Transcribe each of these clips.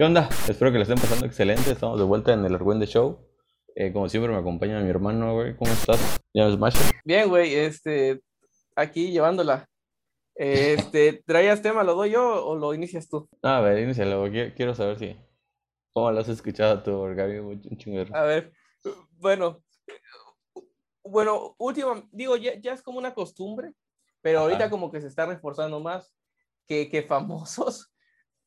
¿Qué onda? Espero que le estén pasando excelente. Estamos de vuelta en el Argüende Show. Eh, como siempre me acompaña mi hermano, güey. ¿Cómo estás? ¿Ya Smash? Bien, güey, este, aquí llevándola. Este, ¿traías tema? ¿Lo doy yo o lo inicias tú? A ver, inícialo. Quiero, quiero saber si... ¿Cómo lo has escuchado tú, mí un A ver, bueno, bueno, último, digo, ya, ya es como una costumbre, pero Ajá. ahorita como que se está reforzando más que, que famosos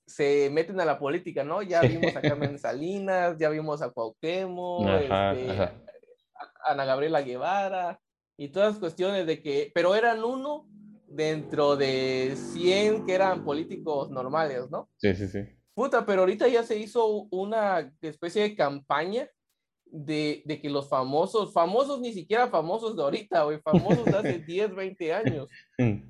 se meten a la política, ¿no? Ya vimos a Carmen Salinas, ya vimos a Cuauhtémoc, Ajá, este, ajá. a Ana Gabriela Guevara y todas las cuestiones de que, pero eran uno dentro de 100 que eran políticos normales, ¿no? Sí, sí, sí. Puta, pero ahorita ya se hizo una especie de campaña de, de que los famosos, famosos ni siquiera famosos de ahorita, güey, famosos de hace 10, 20 años.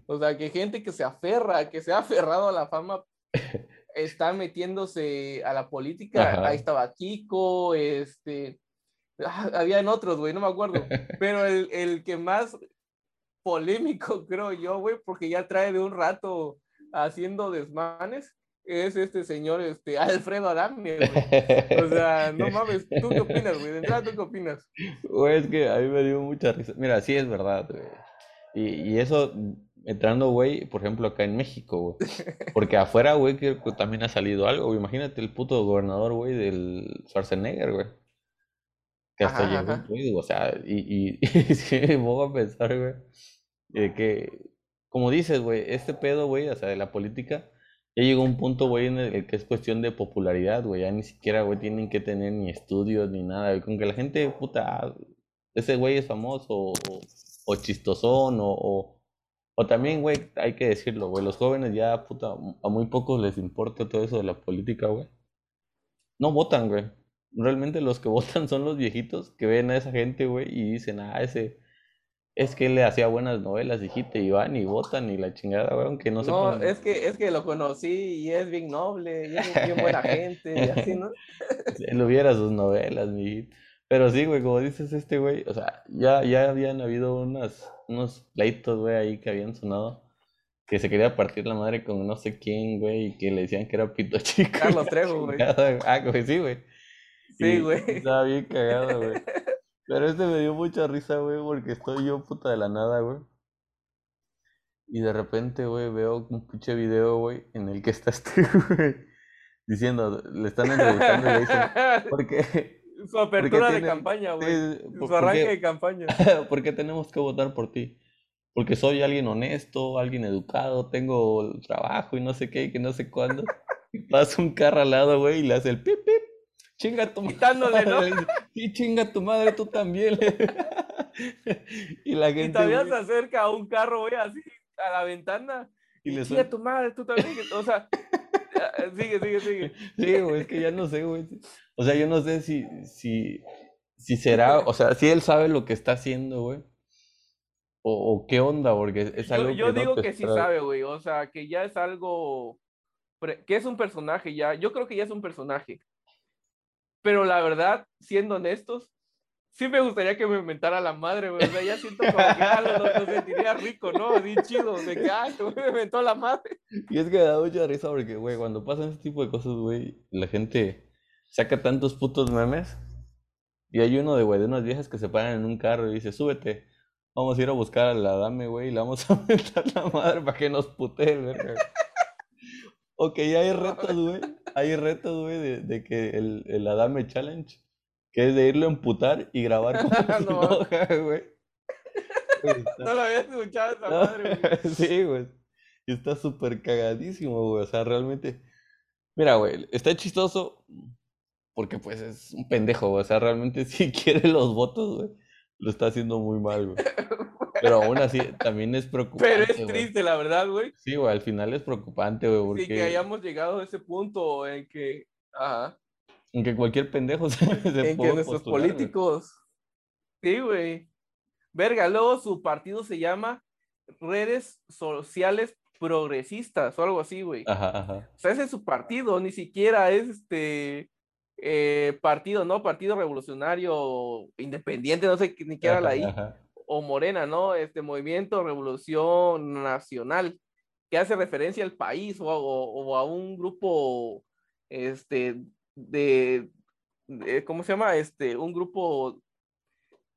O sea, que gente que se aferra, que se ha aferrado a la fama, está metiéndose a la política. Ajá. Ahí estaba Kiko, este, ah, habían otros, güey, no me acuerdo. Pero el, el que más polémico, creo yo, güey, porque ya trae de un rato haciendo desmanes, es este señor, este, Alfredo Adame, güey. O sea, no mames, ¿tú qué opinas, güey? De entrada, ¿tú qué opinas? Güey, es que a mí me dio mucha risa. Mira, sí es verdad, güey. Y, y eso entrando, güey, por ejemplo, acá en México, güey. Porque afuera, güey, que también ha salido algo, güey. Imagínate el puto gobernador, güey, del Schwarzenegger, güey. Que hasta Ajá, llegó incluido, o sea, y, y, y sí me pongo a pensar, güey, de que, como dices, güey, este pedo, güey, o sea, de la política, ya llegó un punto, güey, en el que es cuestión de popularidad, güey, ya ni siquiera, güey, tienen que tener ni estudios ni nada, güey, con que la gente, puta, ese güey es famoso o, o chistosón o, o, o también, güey, hay que decirlo, güey, los jóvenes ya, puta, a muy pocos les importa todo eso de la política, güey. No votan, güey. Realmente los que votan son los viejitos que ven a esa gente, güey, y dicen, ah, ese, es que él le hacía buenas novelas, hijita, y van y votan y la chingada, güey, aunque no No, sepan. es que, es que lo conocí y es bien noble, y es bien buena gente, y así, ¿no? Él hubiera sus novelas, mi hijito. Pero sí, güey, como dices este, güey, o sea, ya, ya habían habido unas, unos pleitos, güey, ahí que habían sonado, que se quería partir la madre con no sé quién, güey, y que le decían que era pito chico. Carlos Trejo, güey. Ah, güey, sí, güey. Sí, güey. Estaba bien cagado, güey. Pero este me dio mucha risa, güey, porque estoy yo puta de la nada, güey. Y de repente, güey, veo un pinche video, güey, en el que está este, güey, diciendo, le están entrevistando y le dicen, ¿por qué? Su apertura de campaña, güey. Sí, ¿por- Su arranque de campaña. ¿Por qué tenemos que votar por ti? Porque soy alguien honesto, alguien educado, tengo trabajo y no sé qué, y que no sé cuándo. Y pasa un carro al lado, güey, y le hace el pip, pip. Chinga tu madre. Quitándole, ¿no? Sí, chinga tu madre, tú también. Y la Y gente, todavía güey, se acerca a un carro, güey, así, a la ventana. y le Sigue suelta. tu madre, tú también. O sea, sigue, sigue, sigue. Sí, güey, es que ya no sé, güey. O sea, yo no sé si, si, si será, o sea, si él sabe lo que está haciendo, güey. O, o qué onda, porque es Yo, algo yo que no digo que sí sabe, güey. O sea, que ya es algo. que es un personaje ya. Yo creo que ya es un personaje. Pero la verdad, siendo honestos, sí me gustaría que me inventara la madre, güey. O sea, ya siento como que ah, lo, sentiría rico, ¿no? Así chido. De que, ah, que me inventó la madre. Y es que me da mucha risa porque, güey, cuando pasan este tipo de cosas, güey, la gente saca tantos putos memes. Y hay uno de, güey, de unas viejas que se paran en un carro y dice, súbete, vamos a ir a buscar a la dame, güey, y le vamos a meter la madre para que nos putee, güey. Ok, hay retos, güey. Hay retos, güey, de, de que el, el Adame Challenge, que es de irlo a emputar y grabar se No. güey. No lo había escuchado esa no, madre, güey. Sí, güey. Y está súper cagadísimo, güey. O sea, realmente. Mira, güey, está chistoso porque, pues, es un pendejo, güey. O sea, realmente, si quiere los votos, güey, lo está haciendo muy mal, güey. Pero aún así, también es preocupante, Pero es güey. triste, la verdad, güey. Sí, güey, al final es preocupante, güey, Sí, que hayamos llegado a ese punto en que. Ajá. En que cualquier pendejo se, se en que nuestros postular, güey. políticos. Sí, güey. Verga, luego su partido se llama Redes Sociales Progresistas o algo así, güey. Ajá, ajá. O sea, ese es su partido, ni siquiera es este eh, partido, ¿no? Partido Revolucionario Independiente, no sé ni qué era la I, ajá. o Morena, ¿no? Este Movimiento Revolución Nacional, que hace referencia al país o- o a un grupo este, de, ¿cómo se llama? Este, un grupo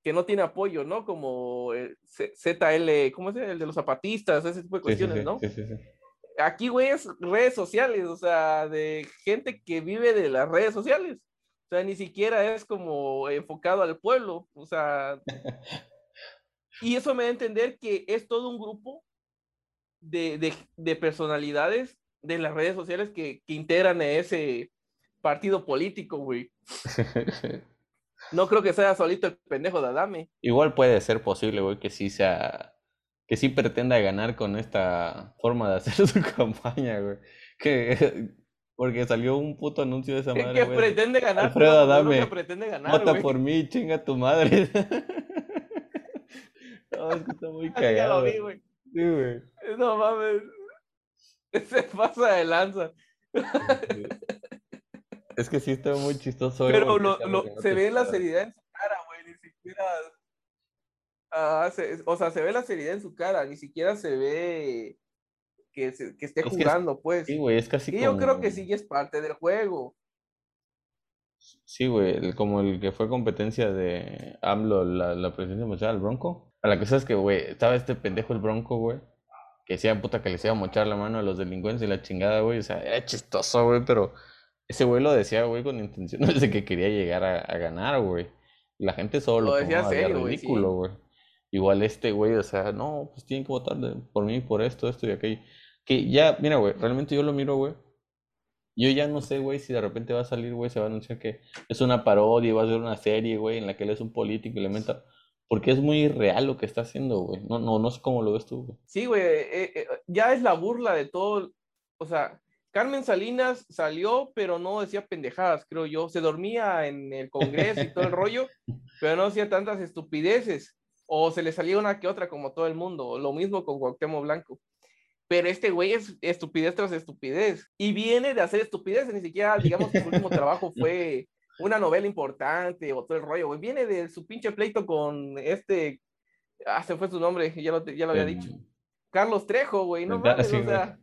que no tiene apoyo, ¿no? Como ZL, ¿cómo es? El de los zapatistas, ese tipo de cuestiones, ¿no? Sí, sí, sí. Aquí, güey, es redes sociales, o sea, de gente que vive de las redes sociales. O sea, ni siquiera es como enfocado al pueblo, o sea. y eso me da a entender que es todo un grupo de, personalidades de las redes sociales que, que integran ese partido político, güey. No creo que sea solito el pendejo de Adame. Igual puede ser posible, güey, que sí sea. Que sí pretenda ganar con esta forma de hacer su campaña, güey. Que. Porque salió un puto anuncio de esa madre. Que pretende ganar. Alfredo Adame. Pretende ganar. Vota por mí, chinga tu madre. no, es que está muy cagado. Ya lo vi, güey. Sí, güey. No mames. Se pasa de lanza. Es que sí está muy chistoso. Pero lo, se ve la seriedad en su cara, güey. Ni siquiera. Ah, o sea, se ve la seriedad en su cara. Ni siquiera se ve que, que esté jugando, pues. Sí, güey, es casi. Y yo creo que sí es parte del juego. Sí, güey, como el que fue competencia de AMLO, la, la presidencia mochar al Bronco. A la cosa es que, güey, estaba este pendejo el Bronco, güey. Que decía puta que les iba a mochar la mano a los delincuentes y la chingada, güey. O sea, era chistoso, güey, pero ese güey lo decía, güey, con intenciones de que quería llegar a, ganar, güey. La gente solo lo decía serio, ridículo, güey. Igual este güey, o sea, no, pues tienen que votar por mí, por esto, esto y aquello. Que ya, mira, güey, realmente yo lo miro, güey. Yo ya no sé, güey, si de repente va a salir, güey, se va a anunciar que es una parodia, va a ser una serie, güey, en la que él es un político y le meta. Porque es muy real lo que está haciendo, güey. No, no, no sé cómo lo ves tú, güey. Sí, güey, eh, eh, ya es la burla de todo. O sea, Carmen Salinas salió, pero no decía pendejadas, creo yo. Se dormía en el Congreso y todo el rollo, pero no hacía tantas estupideces. O se le salía una que otra como todo el mundo. Lo mismo con Cuauhtémoc Blanco. Pero este güey es estupidez tras estupidez. Y viene de hacer estupideces. Ni siquiera, digamos que su último trabajo fue una novela importante o todo el rollo. Güey. Viene de su pinche pleito con este... Ah, se fue su nombre, ya lo, ya lo había dicho. Carlos Trejo, güey. No mames, o sea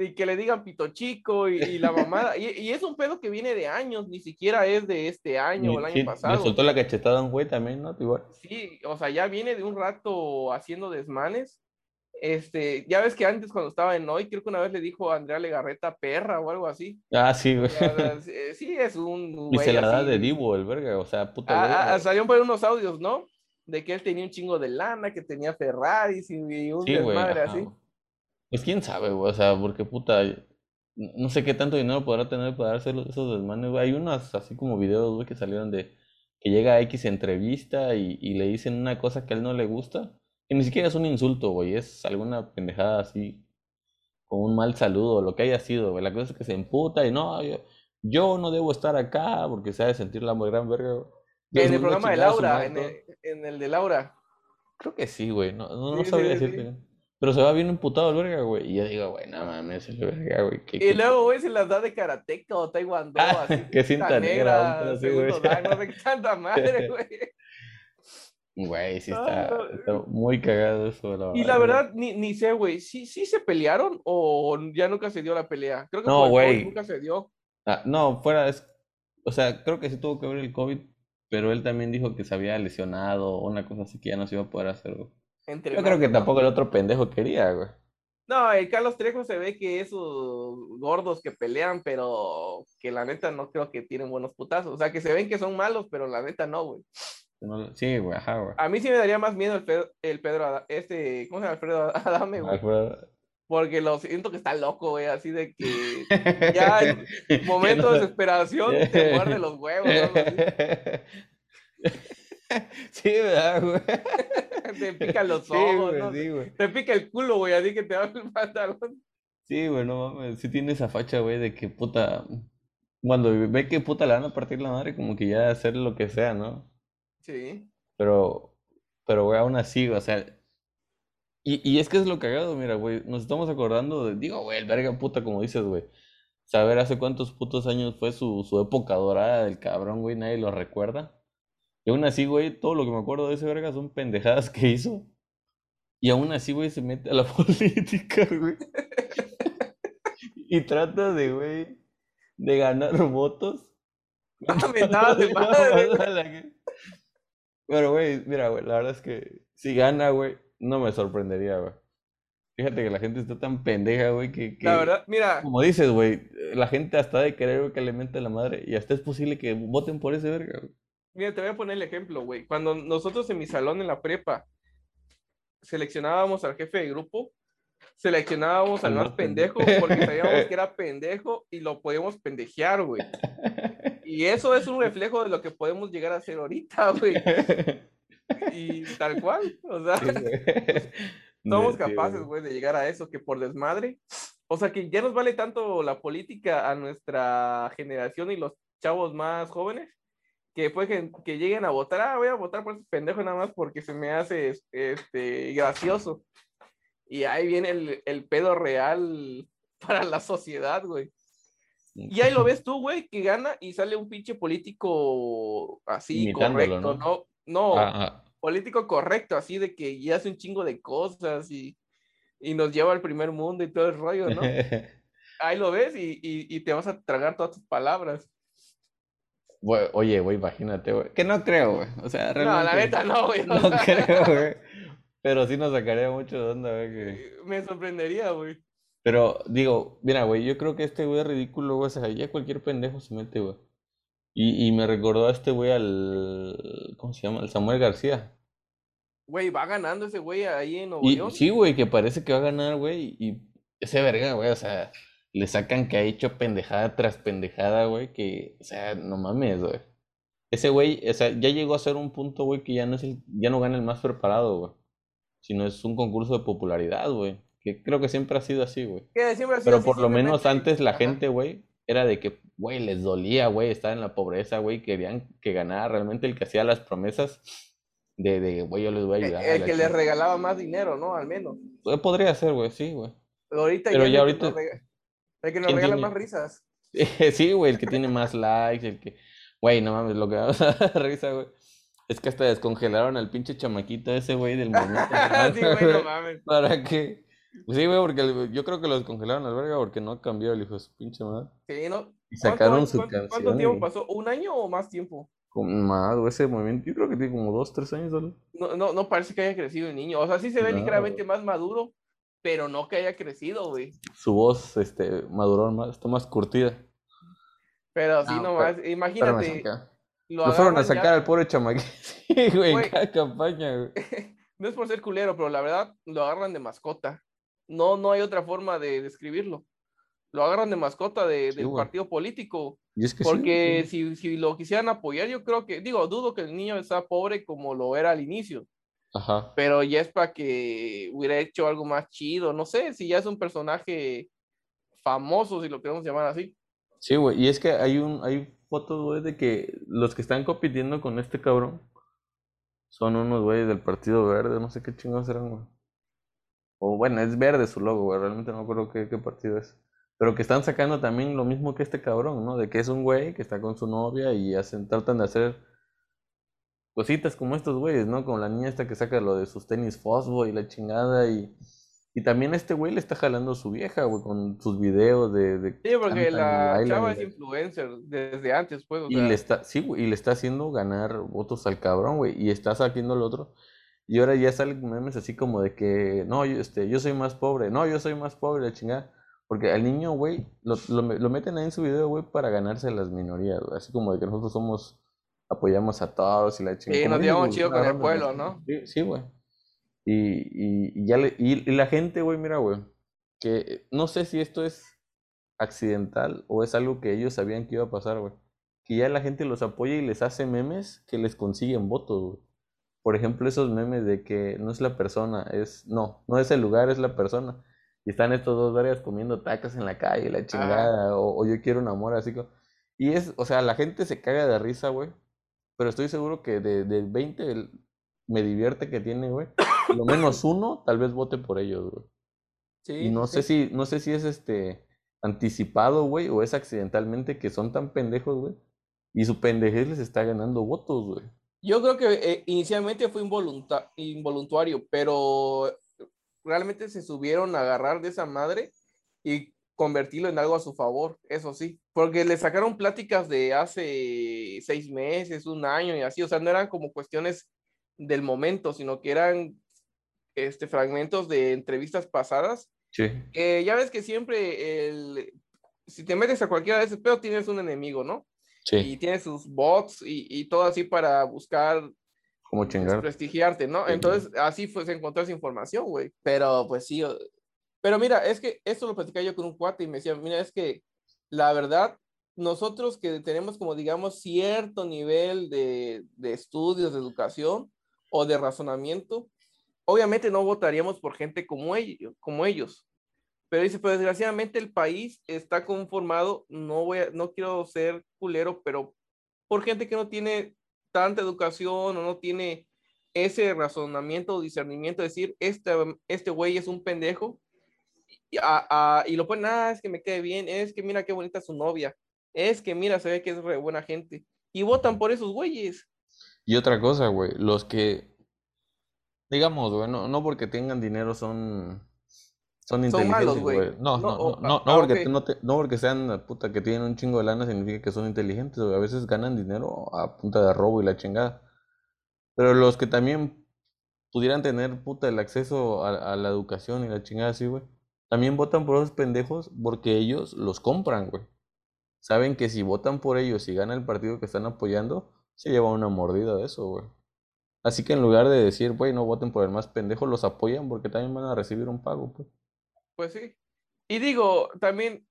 y que le digan pito chico y, la mamada. y, es un pedo que viene de años, ni siquiera es de este año o el año pasado. Le soltó la cachetada a un güey también, ¿no? Igual. Sí, o sea, ya viene de un rato haciendo desmanes. Este, ya ves que antes cuando estaba en hoy, creo que una vez le dijo a Andrea Legarreta perra o algo así. Ah, sí, güey. sí, es un Y se la da de divo el verga, o sea, puta. Ah, ah salieron por unos audios, ¿no? De que él tenía un chingo de lana, que tenía Ferraris y, un desmadre así. Pues quién sabe, güey, o sea, porque puta, no sé qué tanto dinero podrá tener para hacer esos desmanes, güey. Hay unos así como videos, güey, que salieron de que llega a X entrevista y, y, le dicen una cosa que a él no le gusta, que ni siquiera es un insulto, güey, es alguna pendejada así, con un mal saludo, lo que haya sido, güey. La cosa es que se emputa y no, yo, yo no debo estar acá porque se ha de sentir la muy gran verga, En el programa de Laura, en el, en el, de Laura. Creo que sí, güey, no, no, sabría decirte. Pero se va bien emputado el verga, güey. Y yo digo, güey, no mames, el verga, güey. y luego, güey, se las da de karateca o taekwondo, ah, así. que cinta negra, negra segundo no sé tanta madre, güey. Güey, sí está, muy cagado eso. La y la verdad, ni, ni sé, güey, ¿sí, ¿sí se pelearon o ya nunca se dio la pelea? Creo que no, güey. nunca se dio. Ah, no, fuera, es, o sea, creo que sí tuvo que ver el COVID, pero él también dijo que se había lesionado o una cosa así que ya no se iba a poder hacer, güey. Yo creo que tampoco el otro pendejo quería, güey. No, el Carlos Trejo se ve que esos gordos que pelean, pero que la neta no creo que tienen buenos putazos. O sea, que se ven que son malos, pero la neta no, güey. Sí, güey, ajá, güey. A mí sí me daría más miedo el Pedro, el Pedro este, ¿cómo se llama? Alfredo Adame, güey. Porque lo siento que está loco, güey, así de que ya en momento de desesperación te muerde los huevos, ¿no? sí, ¿verdad, güey? te pica los ojos, ¿no? Te pica el culo, güey, así que te va el pantalón. Sí, güey, no mames, sí tiene esa facha, güey, de que puta, cuando ve que puta le van a partir la madre, como que ya hacer lo que sea, ¿no? Sí. Pero, pero, güey, aún así, o sea, y, y es que es lo cagado, mira, güey, nos estamos acordando de, digo, güey, el verga puta, como dices, güey, saber hace cuántos putos años fue su, su época dorada del cabrón, güey, nadie lo recuerda. Y aún así, güey, todo lo que me acuerdo de ese verga son pendejadas que hizo. Y aún así, güey, se mete a la política, güey. y trata de, güey, de ganar votos. de madre. Pero, güey, mira, güey, la verdad es que si gana, güey, no me sorprendería, güey. Fíjate que la gente está tan pendeja, güey, que, La verdad, mira. Como dices, güey, la gente hasta de querer que le mente la madre y hasta es posible que voten por ese verga, güey. Mira, te voy a poner el ejemplo, güey. Cuando nosotros en mi salón en la prepa seleccionábamos al jefe de grupo, seleccionábamos al más pendejo porque sabíamos que era pendejo y lo podíamos pendejear, güey. Y eso es un reflejo de lo que podemos llegar a hacer ahorita, güey. Y tal cual, o sea, somos capaces, güey, de llegar a eso, que por desmadre, o sea, que ya nos vale tanto la política a nuestra generación y los chavos más jóvenes, que pues que, lleguen a votar, ah, voy a votar por ese pendejo nada más porque se me hace este, gracioso. Y ahí viene el, el pedo real para la sociedad, güey. Y ahí lo ves tú, güey, que gana y sale un pinche político así, correcto, ¿no? No, ah, ah. político correcto, así de que ya hace un chingo de cosas y, y, nos lleva al primer mundo y todo el rollo, ¿no? ahí lo ves y, y, te vas a tragar todas tus palabras. Oye, güey, imagínate, güey. Que no creo, güey. O sea, realmente. No, la neta no, güey. No creo, güey. Pero sí nos sacaría mucho de onda, güey. Que... Me sorprendería, güey. Pero digo, mira, güey, yo creo que este güey es ridículo, güey. O sea, ya cualquier pendejo se mete, güey. Y, y me recordó a este güey al. ¿Cómo se llama? Al Samuel García. Güey, va ganando ese güey ahí en Nuevo York. Sí, güey, que parece que va a ganar, güey. Y ese verga, güey, o sea, le sacan que ha hecho pendejada tras pendejada, güey. Que, o sea, no mames, güey. Ese güey, o sea, ya llegó a ser un punto, güey, que ya no es el, ya no gana el más preparado, güey. Sino es un concurso de popularidad, güey. Que creo que siempre ha sido así, güey. Pero por lo menos antes la gente, güey, era de que, güey, les dolía, güey, estar en la pobreza, güey, querían que ganara realmente el que hacía las promesas de, de güey, yo les voy a ayudar. El, que les regalaba más dinero, ¿no? Al menos. Pues, podría ser, güey, sí, güey. Pero ahorita Pero ya, ahorita... El que nos regala más risas. sí, güey, el que tiene más likes, el que, güey, no mames, lo que va a risa, güey. Es que hasta descongelaron al pinche chamaquito ese, güey, del momento. sí, güey, no mames. ¿Para qué? Sí, güey, porque yo creo que lo descongelaron al verga porque no cambió el hijo de su pinche madre. Sí, ¿no? Y sacaron su canción. ¿Cuánto tiempo pasó? ¿Un año o más tiempo? más, ese movimiento, yo creo que tiene como dos, tres años, ¿vale? No, no, no parece que haya crecido el niño. O sea, sí se ve ligeramente más maduro, pero no que haya crecido, güey. Su voz, este, maduró más, está más curtida. Pero sí, nomás, imagínate. Lo, fueron a sacar al pobre chamaquito, sí, güey, en cada campaña, güey. no es por ser culero, pero la verdad, lo agarran de mascota. No, no hay otra forma de describirlo. Lo agarran de mascota de, del partido político. porque Si, si lo quisieran apoyar, yo creo que, digo, dudo que el niño sea pobre como lo era al inicio. Ajá. Pero ya es para que hubiera hecho algo más chido. No sé si ya es un personaje famoso, si lo queremos llamar así. Sí, güey. Y es que hay un, hay fotos, güey, de que los que están compitiendo con este cabrón son unos güeyes del Partido Verde, no sé qué chingados eran, güey. O bueno, es verde su logo, güey. Realmente no acuerdo qué, qué partido es. Pero que están sacando también lo mismo que este cabrón, ¿no? De que es un güey que está con su novia y hacen, tratan de hacer cositas como estos güeyes, ¿no? Como la niña esta que saca lo de sus tenis fosfo y la chingada y... Y también este güey le está jalando a su vieja, güey, con sus videos de... de sí, porque la chava es influencer desde antes, pues. y le está, sí, güey, y le está haciendo ganar votos al cabrón, güey, y está sacando el otro. Y ahora ya salen memes así como de que, no, yo, este, yo soy más pobre, no, yo soy más pobre, la chingada. Porque al niño, güey, lo, lo, meten ahí en su video, güey, para ganarse las minorías, güey. Así como de que nosotros somos, apoyamos a todos y la chingada. Sí, nos llevamos chido con el pueblo, ¿no? Sí, güey. y, y, ya le, y, la gente, güey, mira, güey, que no sé si esto es accidental o es algo que ellos sabían que iba a pasar, güey. Que ya la gente los apoya y les hace memes que les consiguen votos, güey por ejemplo, esos memes de que no es la persona, es, no, no es el lugar, es la persona. Y están estos dos varias comiendo tacas en la calle, la chingada, o, yo quiero un amor, así como... Y es, o sea, la gente se caga de risa, güey. Pero estoy seguro que de, de 20 me divierte que tiene, güey. Lo menos uno, tal vez vote por ellos, güey. Sí, y no sé si, no sé si es este anticipado, güey, o es accidentalmente que son tan pendejos, güey. Y su pendejez les está ganando votos, güey. Yo creo que eh, inicialmente fue involuntario, pero realmente se subieron a agarrar de esa madre y convertirlo en algo a su favor, eso sí, porque le sacaron pláticas de hace seis meses, un año y así, o sea, no eran como cuestiones del momento, sino que eran este, fragmentos de entrevistas pasadas. Sí. Eh, ya ves que siempre, el, si te metes a cualquiera de esos pero tienes un enemigo, ¿no? Sí. Y tienes sus bots y, y todo así para buscar Como chingar. prestigiarte, ¿no? Entonces, así fue, se encontró esa información, güey. Pero, pues sí. Pero mira, es que esto lo platicaba yo con un cuate y me decía, mira, es que la verdad, nosotros que tenemos como, digamos, cierto nivel de, de estudios, de educación o de razonamiento, obviamente no votaríamos por gente como ellos, como ellos. Pero dice, pero desgraciadamente el país está conformado, no voy a, no quiero ser culero, pero por gente que no tiene tanta educación o no tiene ese razonamiento o discernimiento de decir, este, este güey es un pendejo, y, a- a- y lo ponen, ah, es que me quede bien, es que mira qué bonita su novia, es que mira, se ve que es re buena gente, y votan por esos güeyes. Y otra cosa, güey, los que, digamos, güey, no, no porque tengan dinero son, son inteligentes, güey. No, No, no, no, ah, porque, no, te- no porque sean puta que tienen un chingo de lana significa que son inteligentes. A veces ganan dinero a punta de robo y la chingada. Pero los que también pudieran tener puta el acceso a, a la educación y la chingada así, güey, también votan por esos pendejos porque ellos los compran, güey. Saben que si votan por ellos y gana el partido que están apoyando, se lleva una mordida de eso, güey. Así que en lugar de decir, güey, no voten por el más pendejo, los apoyan porque también van a recibir un pago, pues. Pues sí. Y digo, también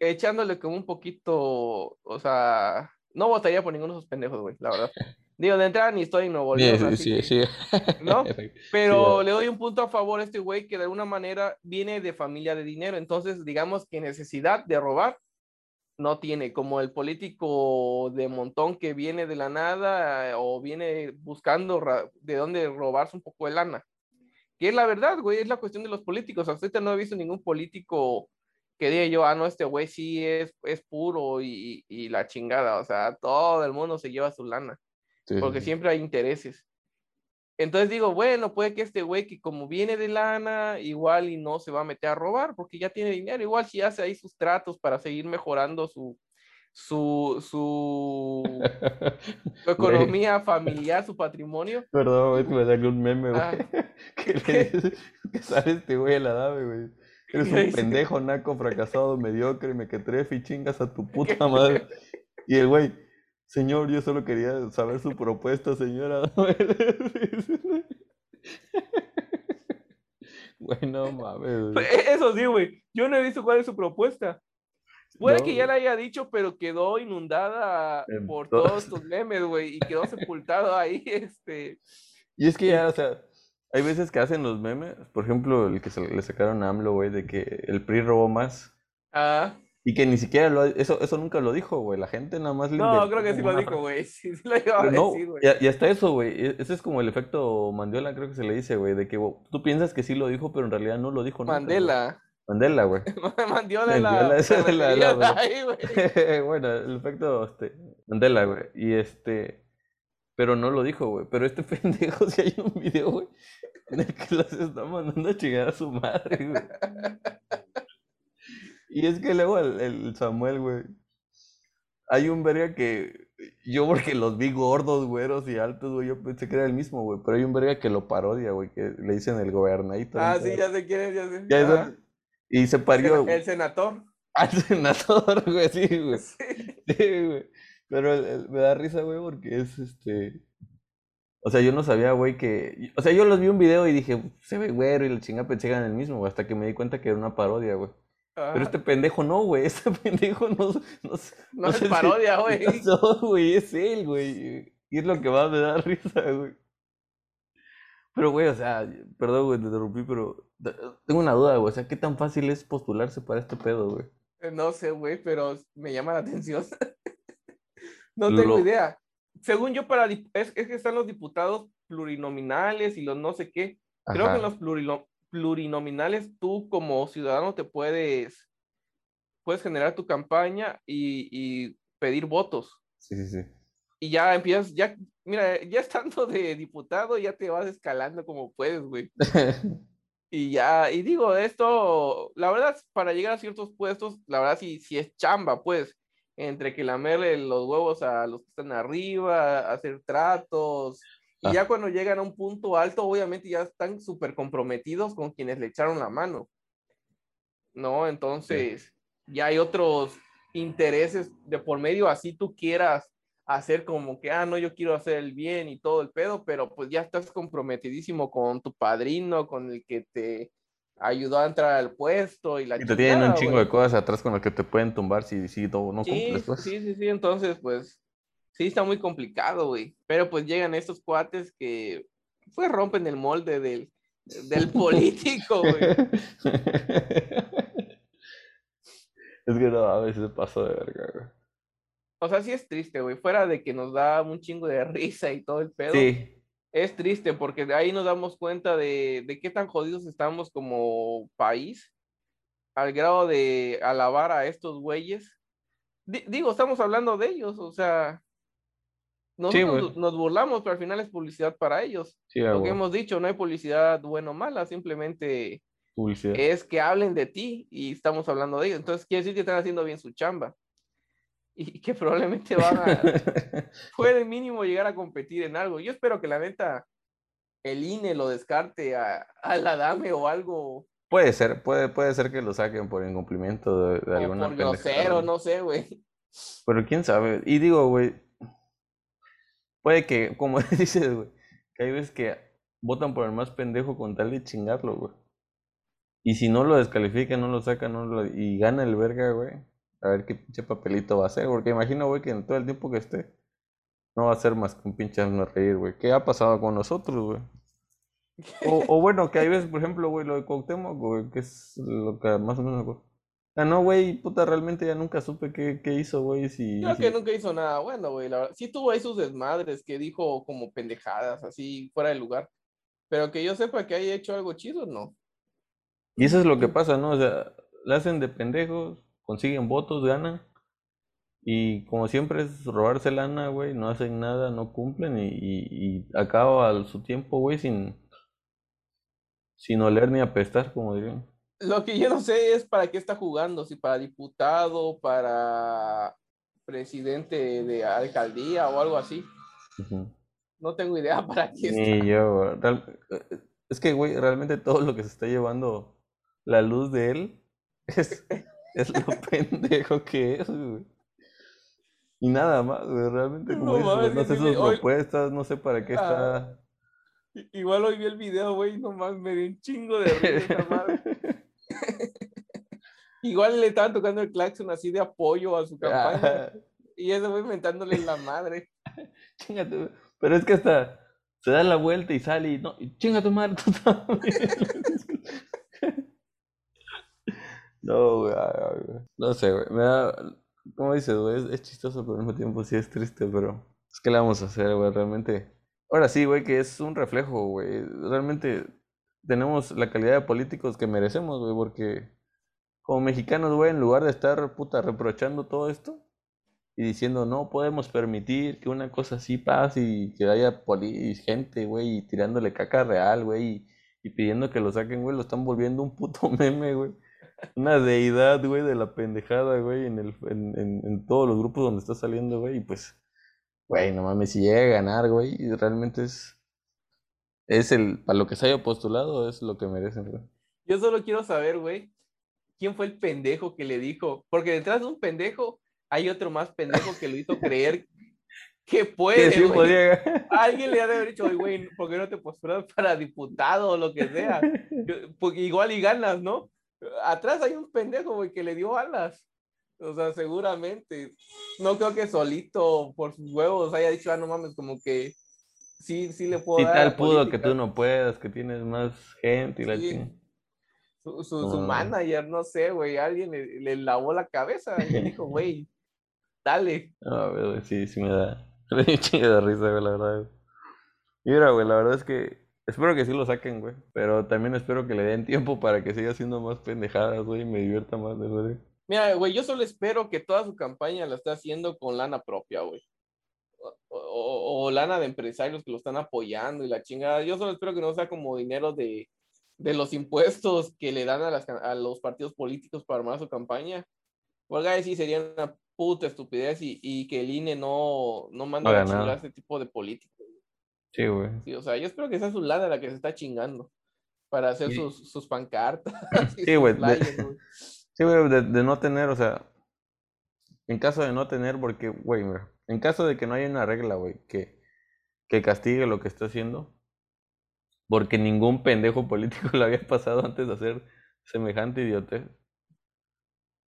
echándole como un poquito, o sea, no votaría por ninguno de esos pendejos, güey, la verdad. Digo, de entrada ni estoy en Nuevo Sí, León, sí, sí, que- sí. ¿no? Pero le doy un punto a favor a este güey que de alguna manera viene de familia de dinero. Entonces, digamos que necesidad de robar no tiene, como el político de montón que viene de la nada eh, o viene buscando de dónde robarse un poco de lana. Que es la verdad, güey, es la cuestión de los políticos. Hasta ahorita no he visto ningún político que diga yo, ah, no, este güey sí es, es puro y, y la chingada. O sea, todo el mundo se lleva su lana sí, porque sí. siempre hay intereses. Entonces digo, bueno, puede que este güey que como viene de lana, igual y no se va a meter a robar porque ya tiene dinero, igual si hace ahí sus tratos para seguir mejorando su, su, su, su economía familiar, su patrimonio. Perdón, güey, que me salió un meme, güey. Ah, Que, le que sale este güey a la nave, güey. Eres ¿Qué un pendejo, naco, fracasado, mediocre, mequetrefe y chingas a tu puta madre. Y el güey, señor, yo solo quería saber su propuesta, señora. Güey, no mames, güey. E- Eso sí, güey, yo no he visto cuál es su propuesta. Puede No, que ya la haya dicho, pero quedó inundada por todos estos memes, güey, y quedó sepultado ahí, este... Y es que ya, o sea, hay veces que hacen los memes, por ejemplo, el que se le sacaron a AMLO, güey, de que el PRI robó más. Ah, Y que ni siquiera lo, eso, eso nunca lo dijo, güey. La gente nada más le no, creo que sí lo dijo, güey, sí, sí lo iba a no, decir, güey. y, hasta eso, güey. e- Ese es como el efecto Mandela, creo que se le dice, güey, de que tú piensas que sí lo dijo, pero en realidad no lo dijo nunca, güey. Mandela. Mandela, güey. Mandiola la. Esa es la- la- la- ahí, bueno, el efecto este, Mandela, güey. Y este, pero no lo dijo, güey. Pero este pendejo, si hay un video, güey, en el que los está mandando a chingar a su madre, güey. Y es que luego el, el Samuel, güey, hay un verga que yo porque los vi gordos, güeros y altos, güey, yo pensé que era el mismo, güey. Pero hay un verga que lo parodia, güey, que le dicen el gobernador. Ah, sí, ya sé quién es, ya sé. Ya Ah, Y se parió el, el senador. al senador, güey, sí, güey. Sí. Sí, güey. Pero el- el- me da risa, güey, porque es este. O sea, yo no sabía, güey, que. O sea, yo los vi un video y dije, se ve güero y la chinga pensé que el mismo, güey, hasta que me di cuenta que era una parodia, güey. Pero este pendejo no, güey. Este pendejo no. No, es parodia, güey. No, güey, es él, güey. Y es lo que más me da risa, güey. Pero, güey, o sea, perdón, güey, te interrumpí, pero tengo una duda, güey. O sea, ¿qué tan fácil es postularse para este pedo, güey? No sé, güey, pero me llama la atención. No tengo Lo- idea. Según yo, para es, es que están los diputados plurinominales y los no sé qué. Creo que en los plurino- plurinominales tú como ciudadano te puedes, puedes generar tu campaña y, y pedir votos. Sí, sí, sí. Y ya empiezas, ya, mira, ya estando de diputado, ya te vas escalando como puedes, güey. Y ya, y digo, esto, la verdad, para llegar a ciertos puestos, la verdad sí, sí es chamba, pues, entre que lamerle los huevos a los que están arriba, hacer tratos, y Ah. ya cuando llegan a un punto alto, obviamente ya están súper comprometidos con quienes le echaron la mano. ¿No? Entonces, ya hay otros intereses de por medio, así tú quieras hacer como que, ah, no, yo quiero hacer el bien y todo el pedo, pero pues ya estás comprometidísimo con tu padrino, con el que te ayudó a entrar al puesto y la Y te tienen un chingada, chingo de cosas atrás con las que te pueden tumbar si, si no, no Sí, cumples, pues. sí, sí, sí, entonces pues sí está muy complicado, güey. Pero pues llegan estos cuates que pues rompen el molde del, del político, güey. Es que no, a veces pasó de verga, güey. O sea, sí es triste, güey. Fuera de que nos da un chingo de risa y todo el pedo. Sí, Es triste porque de ahí nos damos cuenta de, de qué tan jodidos estamos como país al grado de alabar a estos güeyes. Di- digo, estamos hablando de ellos, o sea, nosotros güey. nos burlamos, pero al final es publicidad para ellos. sí, Lo que hemos dicho, no hay publicidad buena o mala, simplemente Publicidad. es que hablen de ti y estamos hablando de ellos. Entonces quiere decir que están haciendo bien su chamba y que probablemente van a, puede mínimo llegar a competir en algo. Yo espero que la neta el INE lo descarte a, a la dame o algo, Puede ser, puede, puede ser que lo saquen por incumplimiento de, de o alguna por grosero, no sé, güey. Pero quién sabe. Y digo, güey, puede que, como dices, güey, que hay veces que votan por el más pendejo con tal de chingarlo, güey. Y si no lo descalifican, no lo sacan, no lo- y gana el verga, güey. A ver qué pinche papelito va a hacer, porque imagino, güey, que en todo el tiempo que esté, no va a ser más que un pinche hazme reír, güey. ¿Qué ha pasado con nosotros, güey? O, o bueno, que hay veces, por ejemplo, güey, lo de Cuauhtémoc, güey, que es lo que más o menos, güey. Ah, no, güey, puta, realmente ya nunca supe qué, qué hizo, güey, si... Creo si- que nunca hizo nada bueno, güey. La verdad, sí tuvo ahí sus desmadres que dijo como pendejadas, así fuera de lugar. Pero que yo sepa que haya hecho algo chido, no. Y eso es lo que pasa, ¿no? O sea, le hacen de pendejos, consiguen votos, ganan. Y como siempre es robarse lana, güey, no hacen nada, no cumplen y, y, y acaba su tiempo, güey, sin, sin oler ni apestar, como dirían. Lo que yo no sé es para qué está jugando, si para diputado, para presidente de alcaldía o algo así. No tengo idea para qué está. Ni yo, güey. Real- es que, güey, realmente todo lo que se está llevando la luz de él es, es lo pendejo que es, güey. Y nada más, güey, realmente, como No güey, mames, no sé sus hoy- propuestas, no sé para qué Ah. está. Igual hoy vi el video, güey, nomás me dio un chingo de risa madre. Igual le estaban tocando el claxon así de apoyo a su campaña Ah, y ese güey mentándole la madre. chingate. Pero es que hasta se da la vuelta y sale y no, chinga tu madre tú. No, güey. No sé, güey. Me da, como dices, güey, es, es chistoso, pero al mismo tiempo sí es triste, pero es que le vamos a hacer, güey, realmente. Ahora sí, güey, que es un reflejo, güey. Realmente tenemos la calidad de políticos que merecemos, güey, porque como mexicanos, güey, en lugar de estar, puta, reprochando todo esto y diciendo, no podemos permitir que una cosa así pase y que haya poli gente, güey, y tirándole caca real, güey, y, y pidiendo que lo saquen, güey, lo están volviendo un puto meme, güey. Una deidad, güey, de la pendejada, güey, en, el, en, en, en todos los grupos donde está saliendo, güey, y pues, güey, no mames, si llega a ganar, güey, realmente es, es el, para lo que se haya postulado, es lo que merecen, güey. Yo solo quiero saber, güey, quién fue el pendejo que le dijo, porque detrás de un pendejo hay otro más pendejo que lo hizo creer que puede, sí. Alguien le ha de haber dicho, "Oye, güey, ¿por qué no te postulas para diputado o lo que sea? Porque igual y ganas, ¿no? Atrás hay un pendejo, güey, que le dio alas. O sea, seguramente. No creo que solito, por sus huevos, haya dicho, ah, no mames, como que sí, sí le puedo Si dar tal pudo que política". tú no puedas, que tienes más gente y la Sí. chingada. Su, su, su No. manager, no sé, güey, alguien le, le lavó la cabeza y le dijo, güey, dale. A ver, sí, sí me da. Me un chingo de risa, güey, la verdad. güey. Mira, güey, la verdad es que espero que sí lo saquen, güey. Pero también espero que le den tiempo para que siga haciendo más pendejadas, güey, y me divierta más, de verdad. Mira, güey, yo solo espero que toda su campaña la esté haciendo con lana propia, güey. O, o- o lana de empresarios que lo están apoyando y la chingada. Yo solo espero que no sea como dinero de, de los impuestos que le dan a, las, a los partidos políticos para armar su campaña. Ahí sí sería una puta estupidez y, y que el INE no, no manda a chingar a ese tipo de políticos. Sí, güey. Sí, o sea, yo espero que sea su lana la que se está chingando para hacer sus, sus pancartas. sí, güey. Sí, güey, de, de, no tener, o sea, en caso de no tener, porque, güey, en caso de que no haya una regla, güey, que, que castigue lo que está haciendo, porque ningún pendejo político le había pasado antes de hacer semejante idiotez.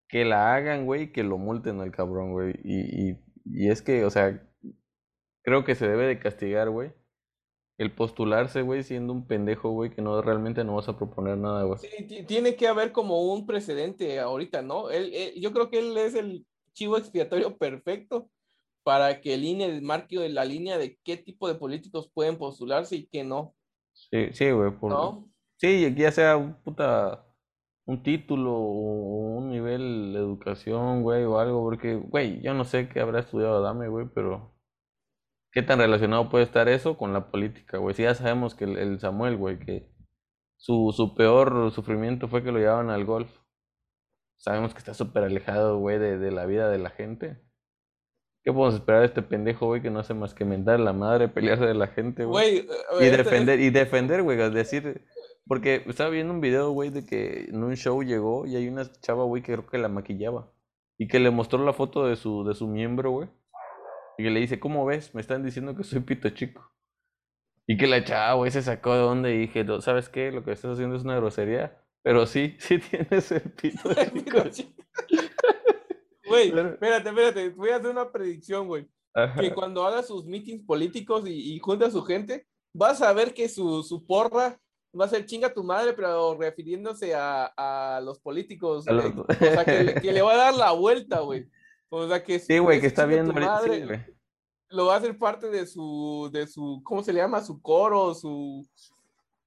Que la hagan, güey, que lo multen al cabrón, güey. Y, y, y es que, o sea, creo que se debe de castigar, güey el postularse, güey, siendo un pendejo, güey, que no realmente no vas a proponer nada, güey. Sí, tiene que haber como un precedente ahorita, ¿no? Él, yo creo que él es el chivo expiatorio perfecto para que el INE marque la línea de qué tipo de políticos pueden postularse y qué no. Sí, sí, güey. Por... ¿No? Sí, ya sea un puta un título o un nivel de educación, güey, o algo, porque, güey, yo no sé qué habrá estudiado Dame, güey, pero ¿Qué tan relacionado puede estar eso con la política, güey? Si ya sabemos que el, Samuel, güey, que su, su, peor sufrimiento fue que lo llevaban al golf. Sabemos que está súper alejado, güey, de, de, la vida de la gente. ¿Qué podemos esperar de este pendejo, güey, que no hace más que mentar a la madre, pelearse de la gente, güey? Y defender, y defender, güey, es decir... Porque estaba viendo un video, güey, de que en un show llegó y hay una chava, güey, que creo que la maquillaba. Y que le mostró la foto de su, de su miembro, güey. Y le dice, ¿cómo ves? Me están diciendo que soy pito chico. Y que la chava, güey, se sacó de onda y dije, ¿sabes qué? Lo que estás haciendo es una grosería. Pero sí, sí tienes el pito chico. Güey, espérate, espérate. Voy a hacer una predicción, güey. Que cuando haga sus meetings políticos y, y junte a su gente, vas a ver que su, su porra va a ser chinga tu madre, pero refiriéndose a, a los políticos. O sea, que, que, le va a dar la vuelta, güey. O sea que sí, güey, que está viendo lo va a hacer parte de su, de su, ¿cómo se le llama? Su coro, su,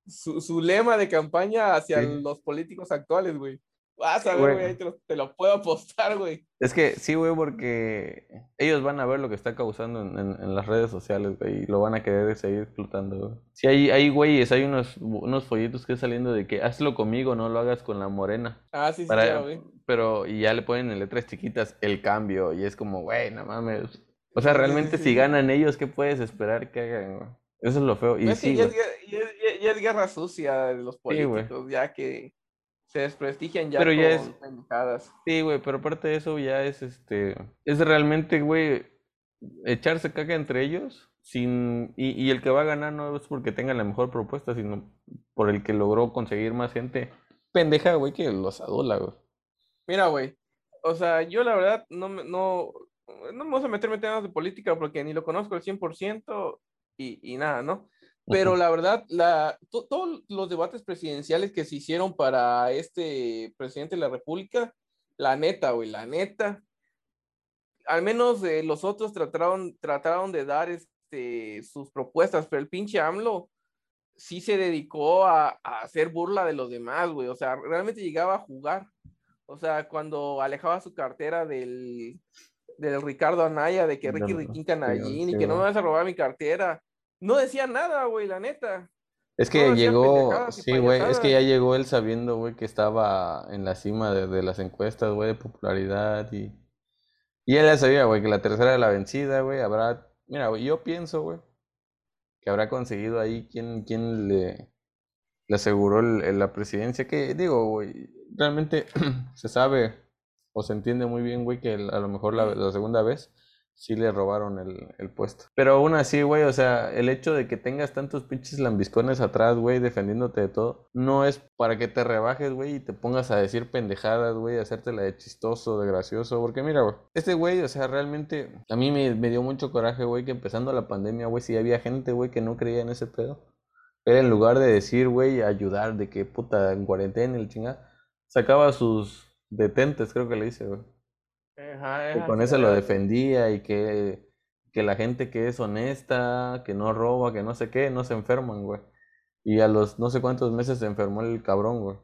su, lema de campaña hacia los políticos actuales, güey. Vas a ver, güey, te, te, lo puedo apostar, güey. Es que sí, güey, porque ellos van a ver lo que está causando en, en, las redes sociales, güey, y lo van a querer seguir explotando, güey. Sí, hay, hay güeyes, hay unos, unos folletos que saliendo de que hazlo conmigo, no lo hagas con la morena. Ah, sí, sí, claro, güey pero y ya le ponen en letras chiquitas el cambio y es como, güey, no mames. O sea, realmente si ganan ellos, ¿qué puedes esperar que hagan? Eso es lo feo. Y, pues sí, ya, es, ya, es, guerra sucia de los políticos, ya que se desprestigian ya pero ya es, Sí, güey, pero aparte de eso ya es este, es realmente, güey, echarse caca entre ellos sin y, y el que va a ganar no es porque tenga la mejor propuesta, sino por el que logró conseguir más gente pendeja, güey, que los adula, güey. Mira, güey, o sea, yo la verdad no, no, no me vamos a meterme en temas de política porque ni lo conozco al 100% y, y nada, ¿no? Pero la verdad, la, todos los debates presidenciales que se hicieron para este presidente de la República, la neta, güey, la neta, al menos eh, los otros trataron, trataron de dar este, sus propuestas, pero el pinche AMLO sí se dedicó a, a hacer burla de los demás, güey, o sea, realmente llegaba a jugar. O sea, cuando alejaba su cartera del, del Ricardo Anaya, de que Ricky Riquín Canallín y que no me vas a robar mi cartera. No decía nada, güey, la neta. Es que llegó, sí, güey, es que ya llegó él sabiendo, güey, que estaba en la cima de, las encuestas, güey, de popularidad y... Y él ya sabía, güey, que la tercera era la vencida, güey, habrá... Mira, güey, yo pienso, güey, que habrá conseguido ahí quien, quien le, le aseguró la presidencia, que digo, güey, realmente se sabe o se entiende muy bien, güey, que a lo mejor la, segunda vez sí le robaron el, el, puesto. Pero aún así, güey, o sea, el hecho de que tengas tantos pinches lambiscones atrás, güey, defendiéndote de todo, no es para que te rebajes, güey, y te pongas a decir pendejadas, güey, hacértela de chistoso, de gracioso, porque mira, güey, este güey, o sea, realmente a mí me, dio mucho coraje, güey, que empezando la pandemia, güey, sí había gente, güey, que no creía en ese pedo. Pero en lugar de decir, güey, ayudar, de que puta, en cuarentena, el chingada, sacaba sus detentes, creo que le dice, güey. Que con eso lo defendía y que, que la gente que es honesta, que no roba, que no sé qué, no se enferman, güey. Y a los no sé cuántos meses se enfermó el cabrón, güey.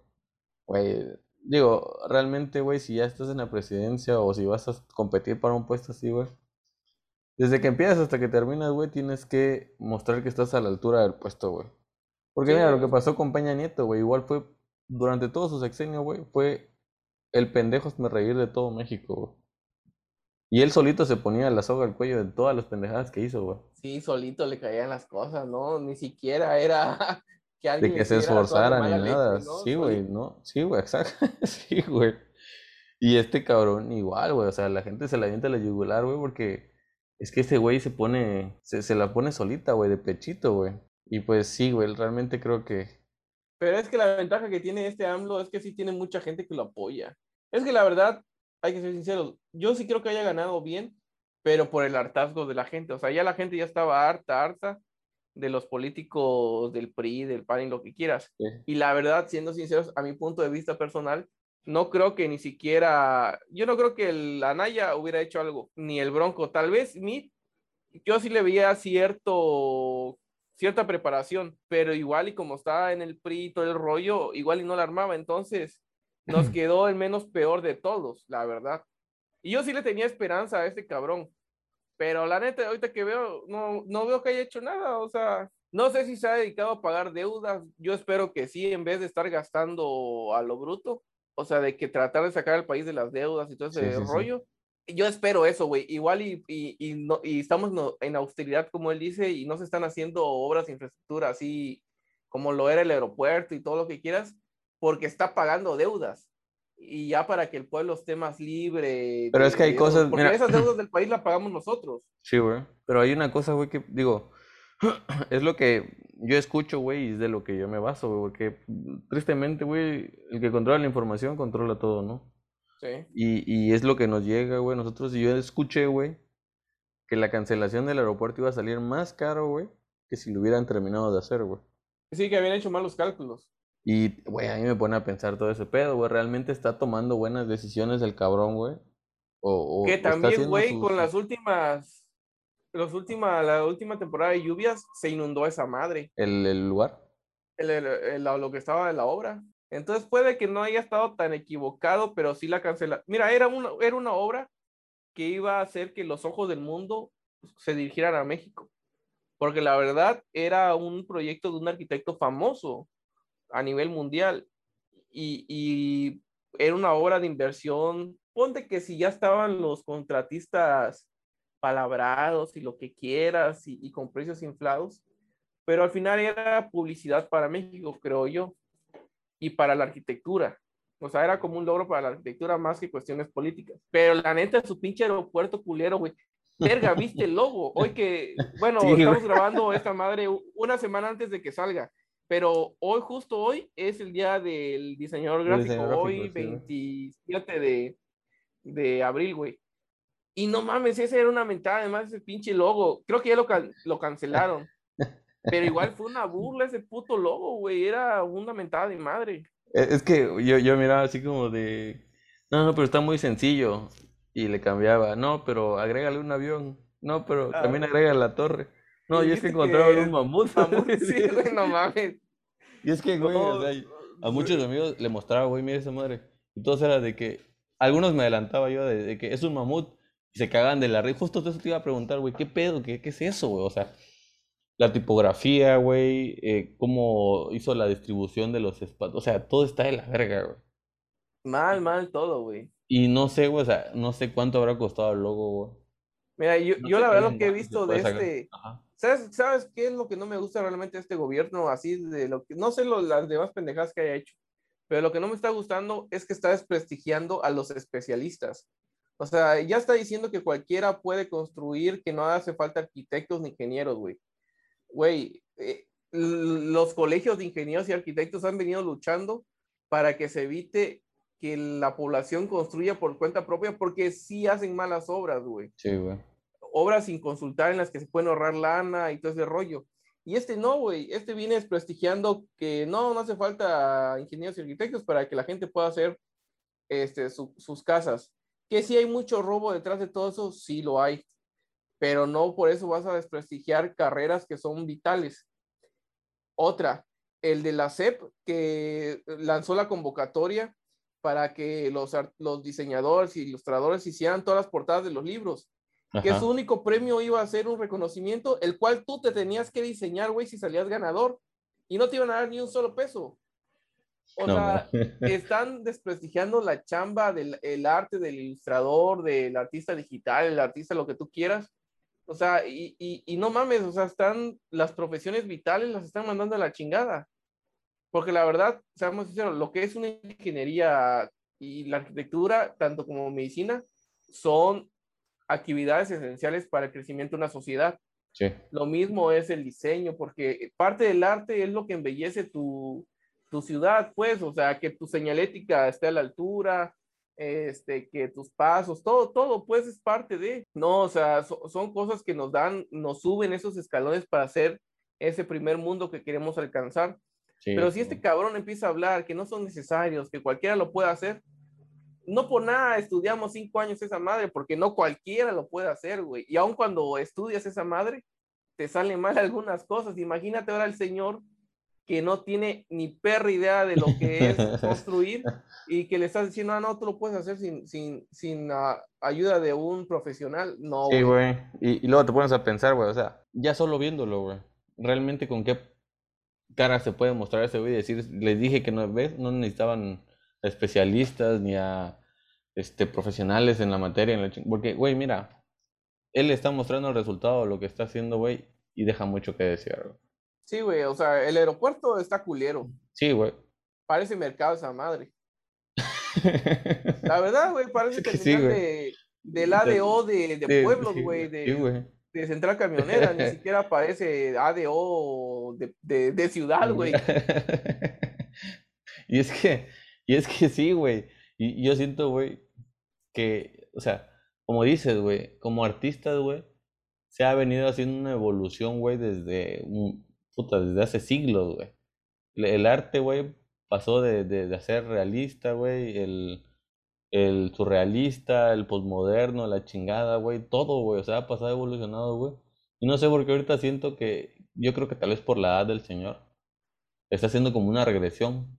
Güey, digo, realmente, güey, si ya estás en la presidencia o si vas a competir para un puesto así, güey. Desde que empiezas hasta que terminas, güey, tienes que mostrar que estás a la altura del puesto, güey. Porque mira, lo que pasó con Peña Nieto, güey, igual fue, durante todo su sexenio, güey, fue el pendejo me reír de todo México, güey. Y él solito se ponía la soga al cuello de todas las pendejadas que hizo, güey. Sí, solito le caían las cosas, ¿no? Ni siquiera era que alguien. De que se esforzara ni nada. Sí, güey, ¿no? Sí, güey, exacto. sí, güey. Y este cabrón igual, güey. O sea, la gente se la avienta a la yugular, güey, porque es que este güey se pone, se, se la pone solita, güey, de pechito, güey. Y pues sí, güey, realmente creo que... Pero es que la ventaja que tiene este AMLO es que sí tiene mucha gente que lo apoya. Es que la verdad, hay que ser sinceros, yo sí creo que haya ganado bien, pero por el hartazgo de la gente. O sea, ya la gente ya estaba harta, harta de los políticos del PRI, del PAN y lo que quieras. Y la verdad, siendo sinceros, a mi punto de vista personal, no creo que ni siquiera, yo no creo que el Anaya hubiera hecho algo, ni el Bronco. Tal vez mi, yo sí le veía cierto cierta preparación, pero igual y como estaba en el PRI todo el rollo, igual y no la armaba, entonces nos quedó el menos peor de todos, la verdad. Y yo sí le tenía esperanza a este cabrón, pero la neta, ahorita que veo, no, no veo que haya hecho nada, o sea, no sé si se ha dedicado a pagar deudas, yo espero que sí, en vez de estar gastando a lo bruto, o sea, de que tratar de sacar al país de las deudas y todo ese rollo yo espero eso, güey. Igual y, y, y, no, y estamos en austeridad, como él dice, y no se están haciendo obras de infraestructura así como lo era el aeropuerto y todo lo que quieras, porque está pagando deudas. Y ya para que el pueblo esté más libre. Pero es que hay cosas. Porque esas deudas del país las pagamos nosotros. Sí, güey. Pero hay una cosa, güey, que digo, es lo que yo escucho, güey, y es de lo que yo me baso, güey, porque tristemente, güey, el que controla la información controla todo, ¿no? Y, y es lo que nos llega, güey. Nosotros, yo escuché, güey, que la cancelación del aeropuerto iba a salir más caro, güey, que si lo hubieran terminado de hacer, güey. Sí, que habían hecho malos cálculos. Y, güey, a mí me pone a pensar todo ese pedo, güey. ¿Realmente está tomando buenas decisiones el cabrón, güey? O, que también, güey, con las últimas, los últimas, la última temporada de lluvias, se inundó esa madre. ¿El, el lugar? El, el, lo que estaba en la obra. Entonces puede que no haya estado tan equivocado, pero sí la cancela. Mira, era una, era una obra que iba a hacer que los ojos del mundo se dirigieran a México. Porque la verdad era un proyecto de un arquitecto famoso a nivel mundial. Y, y era una obra de inversión. Ponte que si ya estaban los contratistas palabrados y lo que quieras y, y con precios inflados, pero al final era publicidad para México, creo yo y para la arquitectura. O sea, era como un logro para la arquitectura más que cuestiones políticas. Pero la neta, su pinche aeropuerto culero, güey. Verga, ¿viste el logo? Hoy que, bueno, estamos grabando esta madre una semana antes de que salga. Pero hoy, justo hoy, es el día del diseñador gráfico. hoy, 27 de, de abril, güey. Y no mames, esa era una mentada, además, ese pinche logo. Creo que ya lo, lo cancelaron. Pero igual fue una burla ese puto logo, güey. Era una mentada de madre. Es que yo, yo miraba así como de. No, no, pero está muy sencillo. Y le cambiaba. No, pero agrégale un avión. No, pero ah. también agrega la torre. No, y, es que encontraron un mamut. sí, güey, no mames. Y es que, güey, o sea, a muchos amigos le mostraba, güey, mira esa madre. Y todo era de que. Algunos me adelantaba yo de, que es un mamut. Y se cagan de la red. Justo eso te iba a preguntar, güey, ¿qué pedo? ¿Qué, qué es eso, güey? O sea la tipografía, güey, eh, cómo hizo la distribución de los espacios, o sea, todo está de la verga, güey. Mal, mal todo, güey. Y no sé, güey, o sea, no sé cuánto habrá costado el logo, güey. Mira, yo, yo la verdad lo que he visto de este, ¿sabes, ¿sabes qué es lo que no me gusta realmente de este gobierno? Así de lo que, no sé lo, las demás pendejadas que haya hecho, pero lo que no me está gustando es que está desprestigiando a los especialistas. O sea, ya está diciendo que cualquiera puede construir, que no hace falta arquitectos ni ingenieros, güey güey, eh, los colegios de ingenieros y arquitectos han venido luchando para que se evite que la población construya por cuenta propia porque sí hacen malas obras, güey. Sí, güey. Obras sin consultar en las que se pueden ahorrar lana y todo ese rollo. Y este no, güey. Este viene desprestigiando que no, no hace falta ingenieros y arquitectos para que la gente pueda hacer este, sus casas. Que si hay mucho robo detrás de todo eso, sí lo hay pero no por eso vas a desprestigiar carreras que son vitales. Otra, el de la CEP que lanzó la convocatoria para que los, los diseñadores y ilustradores hicieran todas las portadas de los libros. Que su único premio iba a ser un reconocimiento, el cual tú te tenías que diseñar, güey, si salías ganador. y no te iban a dar ni un solo peso. O sea, están desprestigiando la chamba del el arte del ilustrador, del artista digital, el artista, lo que tú quieras. O sea, y, y, y, no mames, o sea, están las profesiones vitales, las están mandando a la chingada. Porque la verdad, seamos sinceros, lo que es una ingeniería y la arquitectura, tanto como medicina, son actividades esenciales para el crecimiento de una sociedad. Sí. Lo mismo es el diseño, porque parte del arte es lo que embellece tu, tu ciudad, pues, o sea, que tu señalética esté a la altura, este, que tus pasos, todo, todo, pues es parte de, no, o sea, son cosas que nos dan, nos suben esos escalones para hacer ese primer mundo que queremos alcanzar. Pero si este cabrón empieza a hablar que no son necesarios, que cualquiera lo puede hacer, no por nada estudiamos cinco años esa madre, porque no cualquiera lo puede hacer, güey. Y aun cuando estudias esa madre, te salen mal algunas cosas. Imagínate ahora el señor que no tiene ni perra idea de lo que es construir y que le estás diciendo, ah, no, tú lo puedes hacer sin, sin, sin uh, ayuda de un profesional. No, Sí, güey. Y, y, luego te pones a pensar, güey, o sea, ya solo viéndolo, güey, realmente con qué cara se puede mostrar ese güey y decir, les dije que no, ¿ves? No necesitaban especialistas ni a este, profesionales en la materia, en la porque, güey, mira, él está mostrando el resultado de lo que está haciendo, güey, y deja mucho que decir. Sí, güey, o sea, el aeropuerto está culero. Sí, güey. Parece mercado esa madre. La verdad, güey, parece que sí, de, del ADO de, de pueblos, güey, de, de, central camionera, ni siquiera parece ADO de, de, de ciudad, güey. y es que, y es que sí, güey. Y yo siento, güey, que, o sea, como dices, güey, como artistas, güey, se ha venido haciendo una evolución, güey, desde puta, desde hace siglos, güey. El arte, güey, pasó de, de, de hacer realista, güey, el, el surrealista, el posmoderno, la chingada, güey, todo, güey, o sea, ha pasado evolucionado, güey. Y no sé por qué ahorita siento que, yo creo que tal vez por la edad del señor, está haciendo como una regresión,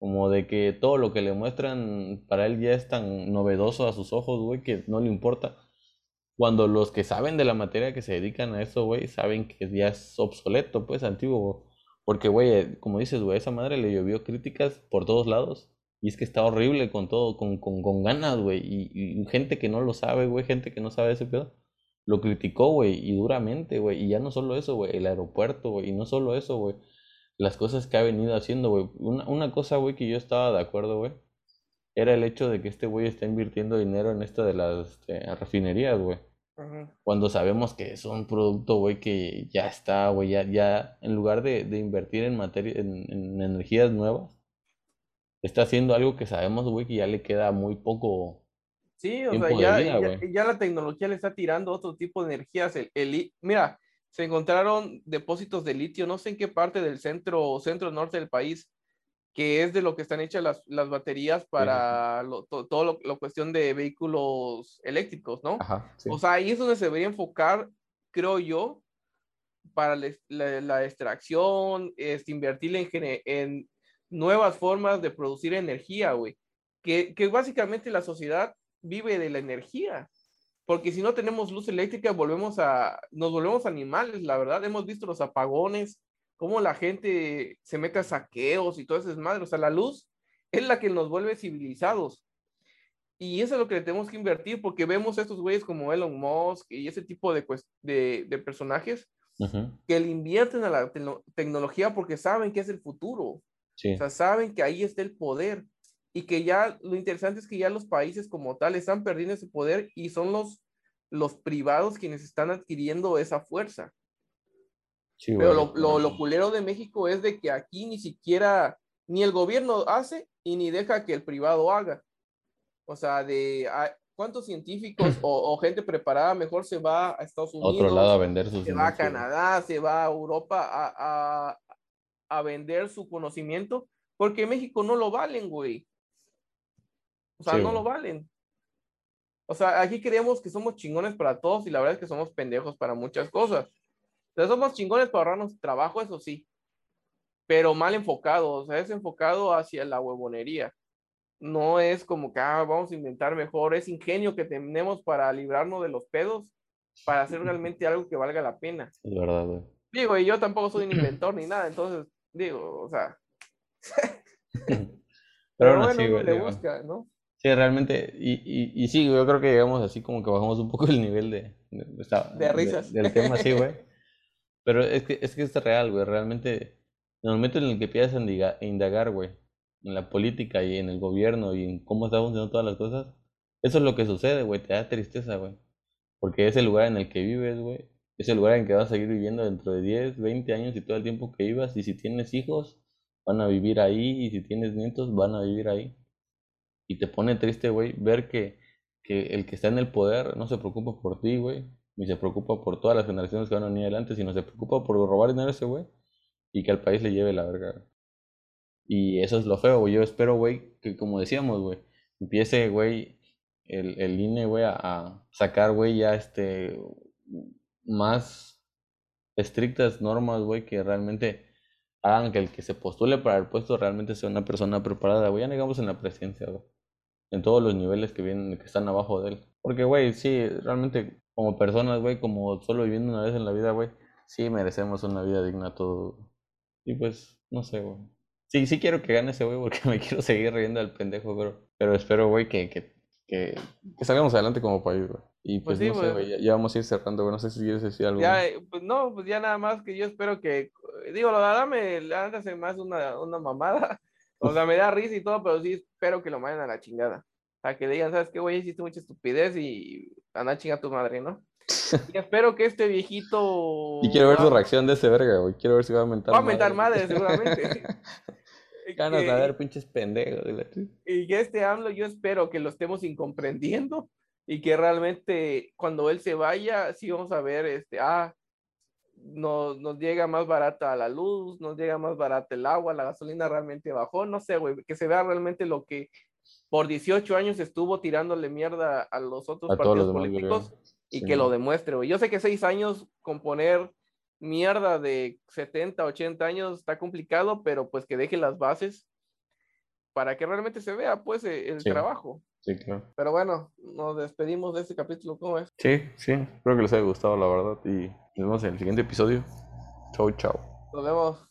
como de que todo lo que le muestran para él ya es tan novedoso a sus ojos, güey, que no le importa. Cuando los que saben de la materia que se dedican a eso, güey, saben que ya es obsoleto, pues, antiguo. Porque, güey, como dices, güey, esa madre le llovió críticas por todos lados. Y es que está horrible con todo, con, con, con ganas, güey. Y, y, gente que no lo sabe, güey, gente que no sabe ese pedo, lo criticó, güey, y duramente, güey. Y ya no solo eso, güey, el aeropuerto, güey. Y no solo eso, güey. Las cosas que ha venido haciendo, güey. Una, una cosa, güey, que yo estaba de acuerdo, güey. Era el hecho de que este güey está invirtiendo dinero en esto de las este, refinerías, güey. Cuando sabemos que es un producto, güey, que ya está, güey, ya, ya, en lugar de, de invertir en materia, en, en, energías nuevas, está haciendo algo que sabemos, güey, que ya le queda muy poco. Sí, o sea, ya, ya, ya, la tecnología le está tirando otro tipo de energías. El, el, mira, se encontraron depósitos de litio, no sé en qué parte del centro, centro norte del país, que es de lo que están hechas las, las baterías para lo, todo, todo lo, lo, cuestión de vehículos eléctricos, ¿no? Ajá, sí. O sea, ahí es donde se debería enfocar, creo yo, para la, la, la extracción, es invertir en, en, nuevas formas de producir energía, güey. Que, que básicamente la sociedad vive de la energía. Porque si no tenemos luz eléctrica, volvemos a, nos volvemos animales, la verdad. Hemos visto los apagones, cómo la gente se mete a saqueos y todo eso es madre. O sea, la luz es la que nos vuelve civilizados. Y eso es lo que le tenemos que invertir porque vemos a estos güeyes como Elon Musk y ese tipo de, de, de personajes uh -huh. que le invierten a la te tecnología porque saben que es el futuro. Sí. O sea, saben que ahí está el poder y que ya lo interesante es que ya los países como tal están perdiendo ese poder y son los, los privados quienes están adquiriendo esa fuerza. Sí, Pero bueno, lo, lo, lo, culero de México es de que aquí ni siquiera, ni el gobierno hace y ni deja que el privado haga. O sea, de cuántos científicos o, o, gente preparada mejor se va a Estados Unidos. Otro lado a vender sus Se va a Canadá, se va a Europa a, a, a vender su conocimiento, porque México no lo valen, güey. O sea, sí, no lo valen. O sea, aquí creemos que somos chingones para todos y la verdad es que somos pendejos para muchas cosas. Entonces somos chingones para ahorrarnos trabajo, eso sí, pero mal enfocado, o sea, es enfocado hacia la huevonería. No es como que ah, vamos a inventar mejor, es ingenio que tenemos para librarnos de los pedos, para hacer realmente algo que valga la pena. Es verdad, güey. Digo, y yo tampoco soy un inventor ni nada, entonces Digo, o sea. Pero, Pero aún bueno, así, uno güey, le digo, busca, ¿no? Sí, realmente, y, y, y sí, yo creo que llegamos así como que bajamos un poco el nivel de, de, de De risas. del tema, sí, güey. Pero es que, es que es real, güey, realmente, en el momento en el que empiezas a indagar, güey, en la política y en el gobierno y en cómo están funcionando todas las cosas, eso es lo que sucede, güey, te da tristeza, güey. Porque es el lugar en el que vives, güey. Es el lugar en que vas a seguir viviendo dentro de 10, 20 años y todo el tiempo que vivas. Y si tienes hijos, van a vivir ahí. Y si tienes nietos, van a vivir ahí. Y te pone triste, güey, ver que, que el que está en el poder no se preocupa por ti, güey. Ni se preocupa por todas las generaciones que van a venir adelante, sino se preocupa por robar dinero a ese güey. Y que al país le lleve la verga. Y eso es lo feo, güey. Yo espero, güey, que como decíamos, güey, empiece, güey, el, el INE, güey, a, sacar, güey, ya este, más estrictas normas, güey, que realmente hagan que el que se postule para el puesto realmente sea una persona preparada, güey. Ya no digamos en la presidencia, güey. En todos los niveles que vienen, que están abajo de él. Porque, güey, sí, realmente como personas, güey, como solo viviendo una vez en la vida, güey, sí merecemos una vida digna todos. Y pues, no sé, güey. Sí, sí quiero que gane ese güey porque me quiero seguir riendo al pendejo, pero, pero espero, güey, que, que, que, que salgamos adelante como país, güey. Y Pues pues, sí, no sé, güey. ya, ya vamos a ir cerrando, güey. No sé si quieres decir algo. Ya, eh, pues no, pues ya nada más que yo espero que, digo, la verdad me hace más una, una mamada. O sea, me da risa y todo, pero sí espero que lo manden a la chingada. O sea, que digan, ¿sabes qué, güey? Hiciste mucha estupidez y anda a chingar a tu madre, ¿no? Y espero que este viejito. Y quiero ver su reacción de ese verga, güey. Quiero ver si va a mentar Va a mentar madre. madre, seguramente. Ganas de ver pinches pendejos. Y que este AMLO yo espero que lo estemos incomprendiendo y que realmente cuando él se vaya, sí vamos a ver, este, ah, nos, nos llega más barata la luz, nos llega más barata el agua, la gasolina realmente bajó, no sé, güey, que se vea realmente lo que por 18 años estuvo tirándole mierda a los otros A todos los partidos demás, políticos y Sí, que lo demuestre, güey. Yo sé que seis años con poner mierda de 70, 80 años está complicado, pero pues que deje las bases para que realmente se vea pues e- el Sí. trabajo. Sí, claro. Pero bueno, nos despedimos de este capítulo, ¿cómo es? Sí, sí. Espero que les haya gustado, la verdad. Y nos vemos en el siguiente episodio. Chau, chau. Nos vemos.